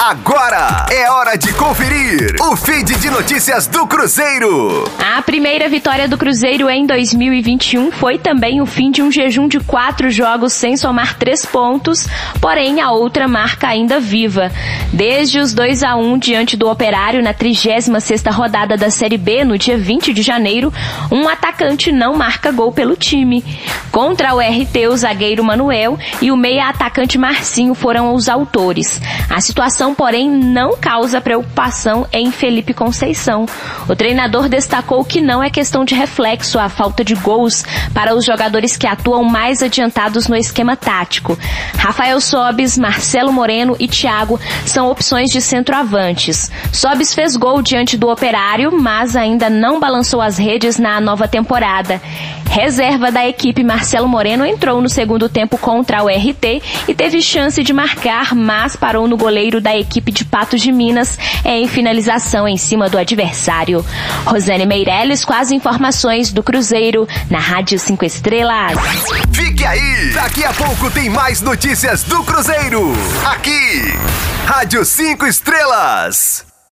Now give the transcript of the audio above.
Agora é hora de conferir o feed de notícias do Cruzeiro. A primeira vitória do Cruzeiro em 2021 foi também o fim de um jejum de quatro jogos sem somar três pontos, porém a outra marca ainda viva. Desde os 2 a 1 diante do Operário na 36ª rodada da Série B no dia 20 de janeiro, um atacante não marca gol pelo time. Contra o RT, o zagueiro Manuel e o meia atacante Marcinho foram os autores. A situação, porém, não causa preocupação em Felipe Conceição. O treinador destacou que não é questão de reflexo a falta de gols para os jogadores que atuam mais adiantados no esquema tático. Rafael Sobis, Marcelo Moreno e Thiago são opções de centroavantes. Sobis fez gol diante do Operário, mas ainda não balançou as redes na nova temporada. Reserva da equipe Marcelo Moreno entrou no segundo tempo contra o RT e teve chance de marcar, mas parou no goleiro da equipe de Patos de Minas em finalização em cima do adversário. Rosane Meirelles com as informações do Cruzeiro na Rádio 5 Estrelas. Fique aí! Daqui a pouco tem mais notícias do Cruzeiro. Aqui, Rádio 5 Estrelas.